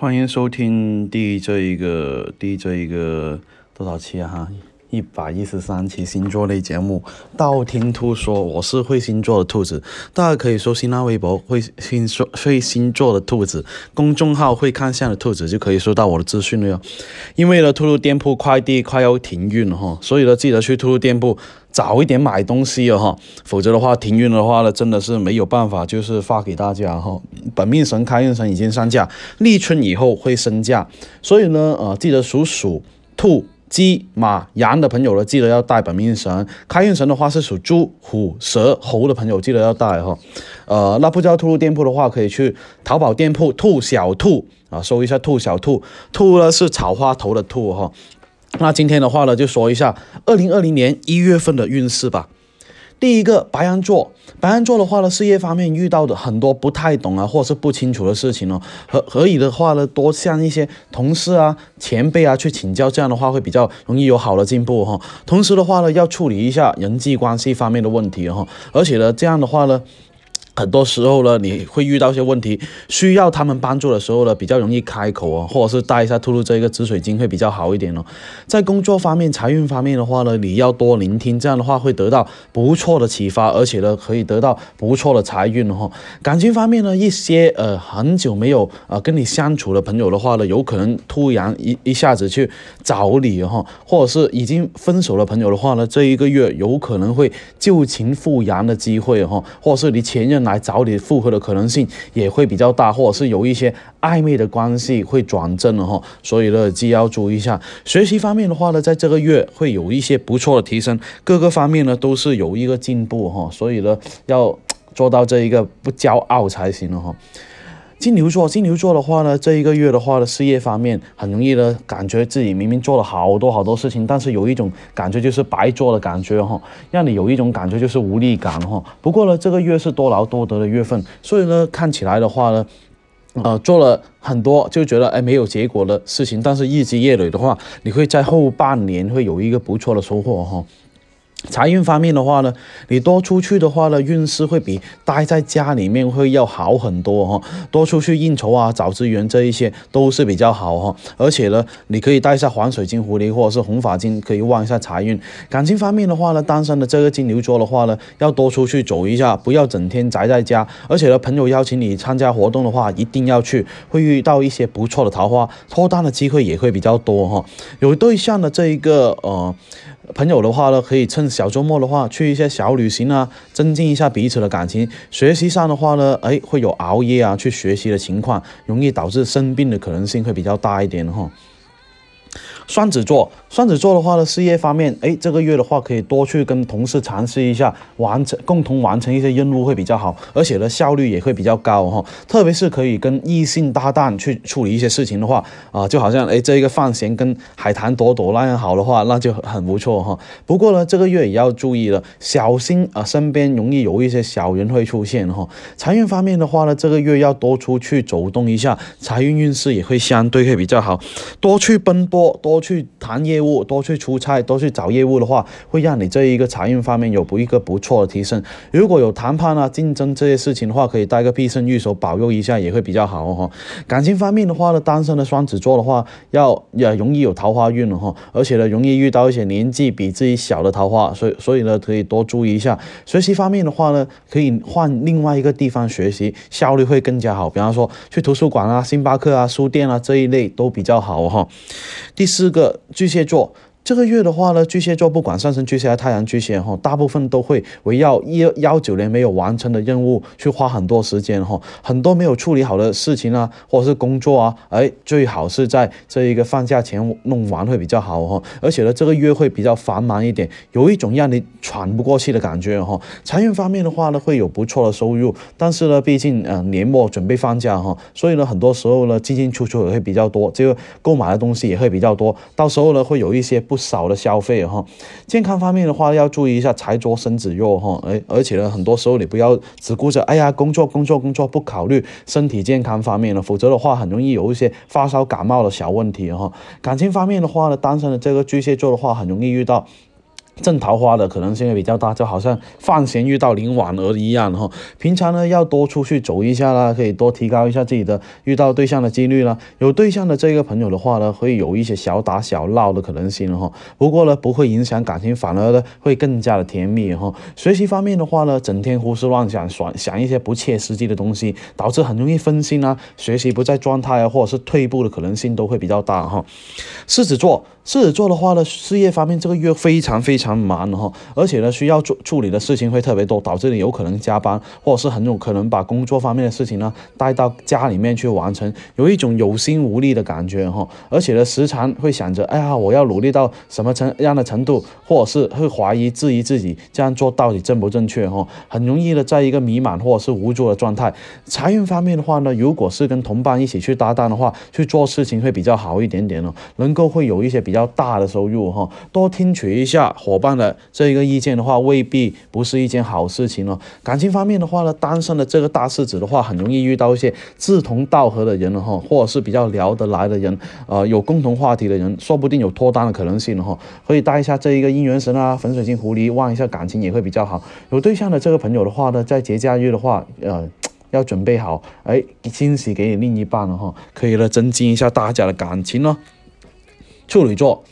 欢迎收听第这一个第这一个多少期啊？哈，一百一十三期星座类节目《道听途说》，我是会星座的兔子，大家可以搜新浪微博“会星座会星座的兔子”公众号“会看相的兔子”就可以收到我的资讯了哟。因为呢，兔兔店铺快递快要停运了哈，所以呢，记得去兔兔店铺。早一点买东西了哈，否则的话停运的话呢，真的是没有办法，就是发给大家哈。本命神、开运神已经上架，立春以后会升价，所以呢，呃，记得属鼠、兔、鸡、马、羊的朋友呢，记得要带本命神。开运神的话是属猪、虎、蛇、猴的朋友，记得要带哈。呃，那不知道兔兔店铺的话，可以去淘宝店铺“兔小兔”啊，搜一下“兔小兔”，兔呢是草花头的兔哈。那今天的话呢，就说一下二零二零年一月份的运势吧。第一个白羊座，白羊座的话呢，事业方面遇到的很多不太懂啊，或者是不清楚的事情哦，可可以的话呢，多向一些同事啊、前辈啊去请教，这样的话会比较容易有好的进步哈。同时的话呢，要处理一下人际关系方面的问题哈，而且呢，这样的话呢。很多时候呢，你会遇到一些问题，需要他们帮助的时候呢，比较容易开口哦，或者是带一下吐露这一个紫水晶会比较好一点哦。在工作方面、财运方面的话呢，你要多聆听，这样的话会得到不错的启发，而且呢，可以得到不错的财运哈。感情方面呢，一些呃很久没有呃跟你相处的朋友的话呢，有可能突然一一下子去找你哈，或者是已经分手的朋友的话呢，这一个月有可能会旧情复燃的机会哈，或者是你前任。来找你复合的可能性也会比较大，或者是有一些暧昧的关系会转正了哈，所以呢，既要注意一下。学习方面的话呢，在这个月会有一些不错的提升，各个方面呢都是有一个进步哈，所以呢，要做到这一个不骄傲才行了哈。金牛座，金牛座的话呢，这一个月的话呢，事业方面很容易呢，感觉自己明明做了好多好多事情，但是有一种感觉就是白做的感觉哈，让你有一种感觉就是无力感哈。不过呢，这个月是多劳多得的月份，所以呢，看起来的话呢，呃，做了很多就觉得哎没有结果的事情，但是日积月累的话，你会在后半年会有一个不错的收获哈。财运方面的话呢，你多出去的话呢，运势会比待在家里面会要好很多哈。多出去应酬啊，找资源这一些都是比较好哈。而且呢，你可以带一下黄水晶狐狸或者是红发晶，可以旺一下财运。感情方面的话呢，单身的这个金牛座的话呢，要多出去走一下，不要整天宅在家。而且呢，朋友邀请你参加活动的话，一定要去，会遇到一些不错的桃花，脱单的机会也会比较多哈。有对象的这一个呃。朋友的话呢，可以趁小周末的话去一些小旅行啊，增进一下彼此的感情。学习上的话呢，哎，会有熬夜啊去学习的情况，容易导致生病的可能性会比较大一点哈。双子座，双子座的话呢，事业方面，哎，这个月的话可以多去跟同事尝试一下，完成共同完成一些任务会比较好，而且呢效率也会比较高哈。特别是可以跟异性搭档去处理一些事情的话，啊，就好像哎这一个范闲跟海棠朵朵那样好的话，那就很不错哈。不过呢，这个月也要注意了，小心啊，身边容易有一些小人会出现哈。财运方面的话呢，这个月要多出去走动一下，财运运势也会相对会比较好，多去奔波多。多去谈业务，多去出差，多去找业务的话，会让你这一个财运方面有不一个不错的提升。如果有谈判啊、竞争这些事情的话，可以带个必胜玉手保佑一下，也会比较好哦。感情方面的话呢，单身的双子座的话，要也容易有桃花运了哈，而且呢，容易遇到一些年纪比自己小的桃花，所以所以呢，可以多注意一下。学习方面的话呢，可以换另外一个地方学习，效率会更加好。比方说去图书馆啊、星巴克啊、书店啊这一类都比较好哈。第四。这个巨蟹座。这个月的话呢，巨蟹座不管上升巨蟹还是太阳巨蟹哈，大部分都会围绕一幺九年没有完成的任务去花很多时间哈，很多没有处理好的事情啊，或者是工作啊，哎，最好是在这一个放假前弄完会比较好哈。而且呢，这个月会比较繁忙一点，有一种让你喘不过气的感觉哈。财运方面的话呢，会有不错的收入，但是呢，毕竟呃年末准备放假哈，所以呢，很多时候呢进进出出也会比较多，这个购买的东西也会比较多，到时候呢会有一些不。少的消费哈，健康方面的话要注意一下财多身子弱哈，而而且呢，很多时候你不要只顾着哎呀工作工作工作，不考虑身体健康方面了，否则的话很容易有一些发烧感冒的小问题哈。感情方面的话呢，单身的这个巨蟹座的话，很容易遇到。正桃花的可能性也比较大，就好像范闲遇到林婉儿一样哈。平常呢要多出去走一下啦，可以多提高一下自己的遇到对象的几率啦。有对象的这个朋友的话呢，会有一些小打小闹的可能性哈。不过呢，不会影响感情，反而呢会更加的甜蜜哈。学习方面的话呢，整天胡思乱想，想想一些不切实际的东西，导致很容易分心啊，学习不在状态啊，或者是退步的可能性都会比较大哈。狮子座。狮子座的话呢，事业方面这个月非常非常很忙哈，而且呢需要做处理的事情会特别多，导致你有可能加班，或者是很有可能把工作方面的事情呢带到家里面去完成，有一种有心无力的感觉哈，而且呢时常会想着，哎呀，我要努力到什么程样的程度，或者是会怀疑质疑自己这样做到底正不正确哈，很容易的在一个迷茫或者是无助的状态。财运方面的话呢，如果是跟同伴一起去搭档的话，去做事情会比较好一点点哦，能够会有一些比较。较大的收入哈，多听取一下伙伙伴的这一个意见的话，未必不是一件好事情哦。感情方面的话呢，单身的这个大狮子的话，很容易遇到一些志同道合的人了哈，或者是比较聊得来的人，呃，有共同话题的人，说不定有脱单的可能性哈。可以带一下这一个姻缘神啊，粉水晶狐狸，望一下感情也会比较好。有对象的这个朋友的话呢，在节假日的话，呃，要准备好哎惊喜给你另一半了哈，可以了增进一下大家的感情哦。处女座，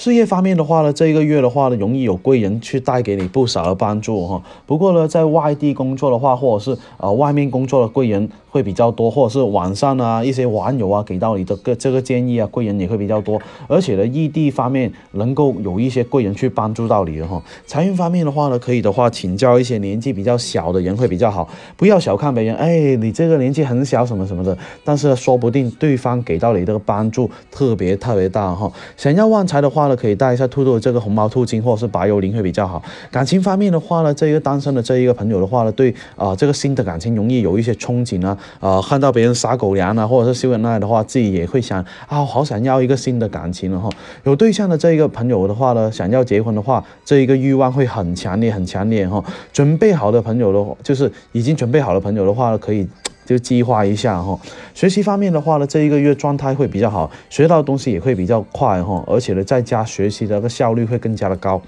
事业方面的话呢，这一个月的话呢，容易有贵人去带给你不少的帮助哈。不过呢，在外地工作的话，或者是呃外面工作的贵人。会比较多，或者是网上啊一些网友啊给到你的个这个建议啊，贵人也会比较多，而且呢，异地方面能够有一些贵人去帮助到你的哈。财运方面的话呢，可以的话请教一些年纪比较小的人会比较好，不要小看别人，哎，你这个年纪很小什么什么的，但是说不定对方给到你这个帮助特别特别大哈。想要旺财的话可以带一下兔兔这个红毛兔精或者是白幽灵会比较好。感情方面的话呢，这一个单身的这一个朋友的话呢，对啊这个新的感情容易有一些憧憬啊。呃，看到别人撒狗粮啊，或者是秀恩爱的话，自己也会想啊，好想要一个新的感情了哈。有对象的这一个朋友的话呢，想要结婚的话，这一个欲望会很强烈，很强烈哈。准备好的朋友的话，就是已经准备好的朋友的话，可以就计划一下哈。学习方面的话呢，这一个月状态会比较好，学到东西也会比较快哈，而且呢，在家学习的个效率会更加的高。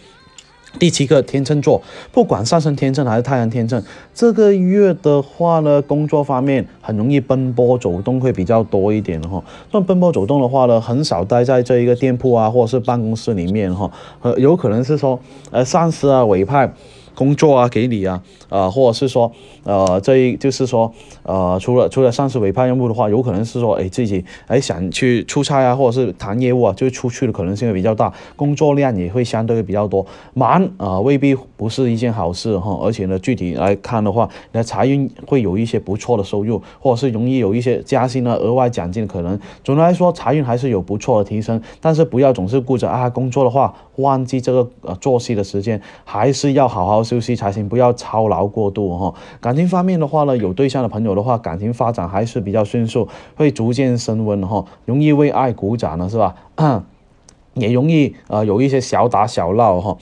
第七个天秤座，不管上升天秤还是太阳天秤，这个月的话呢，工作方面很容易奔波走动，会比较多一点哈。那奔波走动的话呢，很少待在这一个店铺啊，或者是办公室里面哈，呃，有可能是说，呃，上司啊委派。工作啊，给你啊，呃，或者是说，呃，这一就是说，呃，除了除了上司委派任务的话，有可能是说，哎，自己哎想去出差啊，或者是谈业务啊，就出去的可能性会比较大，工作量也会相对比较多，忙啊，未必不是一件好事哈。而且呢，具体来看的话，你的财运会有一些不错的收入，或者是容易有一些加薪啊、额外奖金的可能。总的来说，财运还是有不错的提升，但是不要总是顾着啊工作的话，忘记这个呃作息的时间，还是要好好。休息才行，不要操劳过度哈。感情方面的话呢，有对象的朋友的话，感情发展还是比较迅速，会逐渐升温哈，容易为爱鼓掌了是吧？也容易呃有一些小打小闹哈。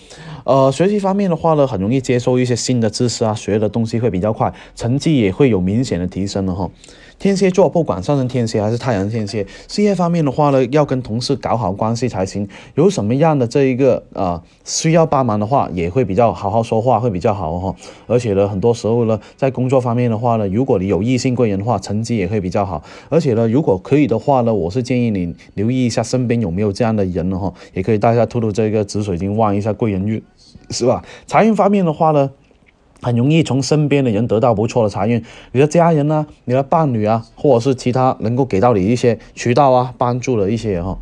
呃，学习方面的话呢，很容易接受一些新的知识啊，学的东西会比较快，成绩也会有明显的提升了哈。天蝎座不管上升天蝎还是太阳天蝎，事业方面的话呢，要跟同事搞好关系才行。有什么样的这一个呃需要帮忙的话，也会比较好好说话，会比较好哈。而且呢，很多时候呢，在工作方面的话呢，如果你有异性贵人的话，成绩也会比较好。而且呢，如果可以的话呢，我是建议你留意一下身边有没有这样的人哈，也可以带一下兔兔这个紫水晶，望一下贵人运，是吧？财运方面的话呢？很容易从身边的人得到不错的财运，你的家人呢，你的伴侣啊，或者是其他能够给到你一些渠道啊，帮助的一些人哈。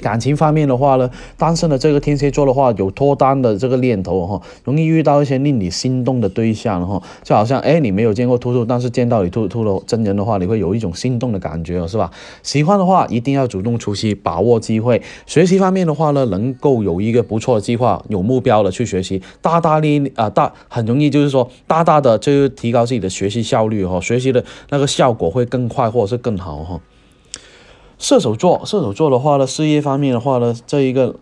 感情方面的话呢，单身的这个天蝎座的话，有脱单的这个念头哈，容易遇到一些令你心动的对象哈，就好像哎，你没有见过兔兔，但是见到你兔兔的真人的话，你会有一种心动的感觉是吧？喜欢的话一定要主动出击，把握机会。学习方面的话呢，能够有一个不错的计划，有目标的去学习，大大力啊大，很容易就是说大大的就提高自己的学习效率哈，学习的那个效果会更快或者是更好哈。射手座，射手座的话呢，事业方面的话呢，这一个，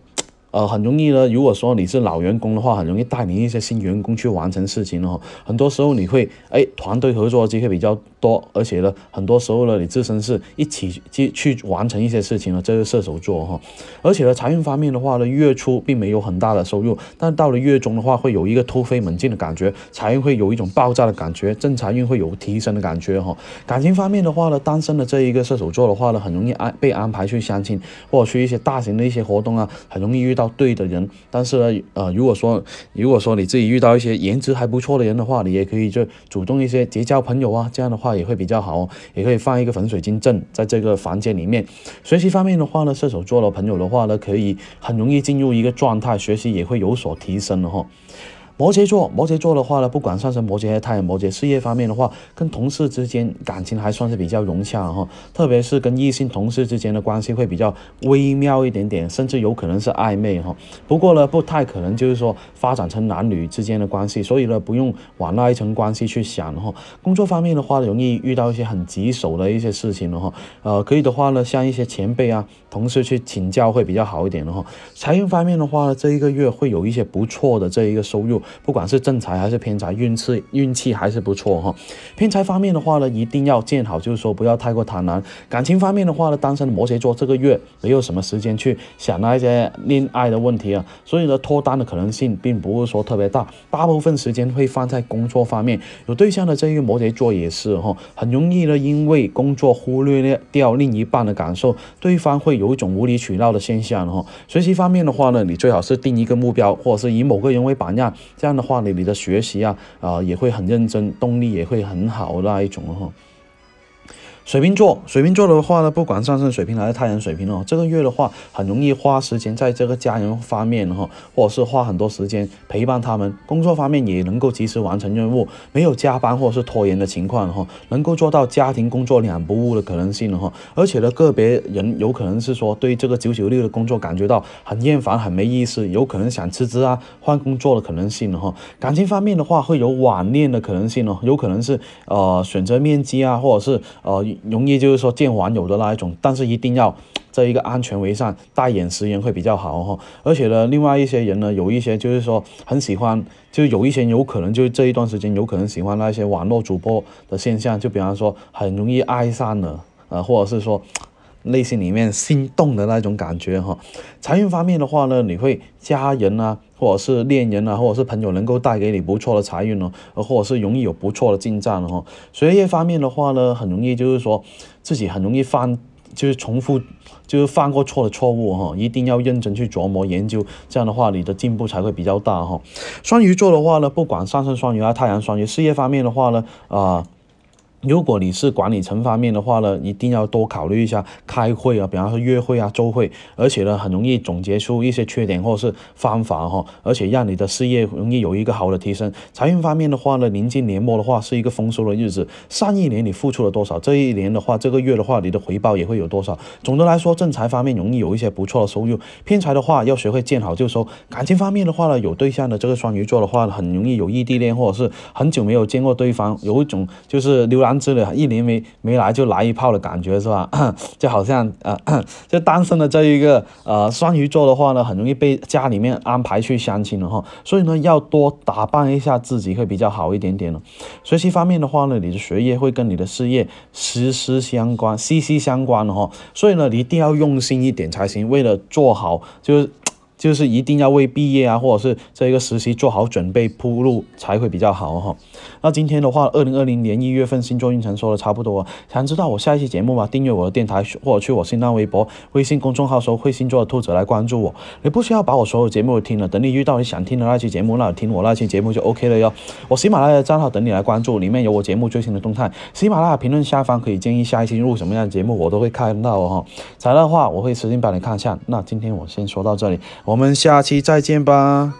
呃，很容易呢。如果说你是老员工的话，很容易带领一些新员工去完成事情哦。很多时候你会，哎，团队合作机会比较多，而且呢，很多时候呢，你自身是一起去去完成一些事情的，这个射手座哈。而且呢，财运方面的话呢，月初并没有很大的收入，但到了月中的话，会有一个突飞猛进的感觉，财运会有一种爆炸的感觉，正财运会有提升的感觉哈。感情方面的话呢，单身的这一个射手座的话呢，很容易安被安排去相亲，或者去一些大型的一些活动啊，很容易遇到对的人。但是呢，呃，如果说如果说你自己遇到一些颜值还不错的人的话，你也可以就主动一些结交朋友啊，这样的话也会比较好哦。也可以放一个粉水晶阵在这个房间里面。学习方面的话呢，射手座的朋友的话呢，可以很容易进入一个状态，学习也会有所提升的哈。摩羯座，摩羯座的话呢，不管上升摩羯还是太阳摩羯，事业方面的话，跟同事之间感情还算是比较融洽哈，特别是跟异性同事之间的关系会比较微妙一点点，甚至有可能是暧昧哈。不过呢，不太可能就是说发展成男女之间的关系，所以呢，不用往那一层关系去想哈。工作方面的话，容易遇到一些很棘手的一些事情的哈。呃，可以的话呢，向一些前辈啊、同事去请教会比较好一点的哈。财运方面的话呢，这一个月会有一些不错的这一个收入。不管是正财还是偏财，运气运气还是不错哈。偏财方面的话呢，一定要见好，就是说不要太过贪婪。感情方面的话呢，单身的摩羯座这个月没有什么时间去想那些恋爱的问题啊，所以呢，脱单的可能性并不是说特别大，大部分时间会放在工作方面。有对象的这个摩羯座也是哈，很容易呢，因为工作忽略掉另一半的感受，对方会有一种无理取闹的现象哈。学习方面的话呢，你最好是定一个目标，或者是以某个人为榜样。这样的话，呢你的学习啊，啊也会很认真，动力也会很好那一种哈。水瓶座，水瓶座的话呢，不管上升水瓶还是太阳水瓶哦，这个月的话很容易花时间在这个家人方面哈，或者是花很多时间陪伴他们。工作方面也能够及时完成任务，没有加班或者是拖延的情况哈，能够做到家庭工作两不误的可能性哈。而且呢，个别人有可能是说对这个九九六的工作感觉到很厌烦、很没意思，有可能想辞职啊、换工作的可能性哈。感情方面的话，会有网恋的可能性哦，有可能是呃选择面基啊，或者是呃。容易就是说见网友的那一种，但是一定要这一个安全为上，大眼识人会比较好哈。而且呢，另外一些人呢，有一些就是说很喜欢，就有一些有可能就这一段时间有可能喜欢那些网络主播的现象，就比方说很容易爱上了，呃，或者是说。内心里面心动的那种感觉哈，财运方面的话呢，你会家人啊，或者是恋人啊，或者是朋友能够带给你不错的财运哦，或者是容易有不错的进账哈。学业方面的话呢，很容易就是说自己很容易犯，就是重复，就是犯过错的错误哈，一定要认真去琢磨研究，这样的话你的进步才会比较大哈。双鱼座的话呢，不管上升双鱼啊，太阳双鱼，事业方面的话呢，啊。如果你是管理层方面的话呢，一定要多考虑一下开会啊，比方说约会啊、周会，而且呢，很容易总结出一些缺点或者是方法哈，而且让你的事业容易有一个好的提升。财运方面的话呢，临近年末的话是一个丰收的日子，上一年你付出了多少，这一年的话，这个月的话，你的回报也会有多少。总的来说，正财方面容易有一些不错的收入，偏财的话要学会见好就收。感情方面的话呢，有对象的这个双鱼座的话，很容易有异地恋，或者是很久没有见过对方，有一种就是浏览。之类，一年没没来就来一炮的感觉是吧？就好像呃，就单身的这一个呃双鱼座的话呢，很容易被家里面安排去相亲了哈。所以呢，要多打扮一下自己会比较好一点点了。学习方面的话呢，你的学业会跟你的事业息息相关，息息相关的哈。所以呢，你一定要用心一点才行。为了做好，就是。就是一定要为毕业啊，或者是这个实习做好准备铺路才会比较好哈。那今天的话，二零二零年一月份星座运程说的差不多，想知道我下一期节目吗？订阅我的电台或者去我新浪微博、微信公众号搜“会星座的兔子”来关注我。你不需要把我所有节目都听了，等你遇到你想听的那期节目，那听我那期节目就 OK 了哟。我喜马拉雅账号等你来关注，里面有我节目最新的动态。喜马拉雅评论下方可以建议下一期录什么样的节目，我都会看到哦。材料的话，我会私信帮你看一下。那今天我先说到这里。我们下期再见吧。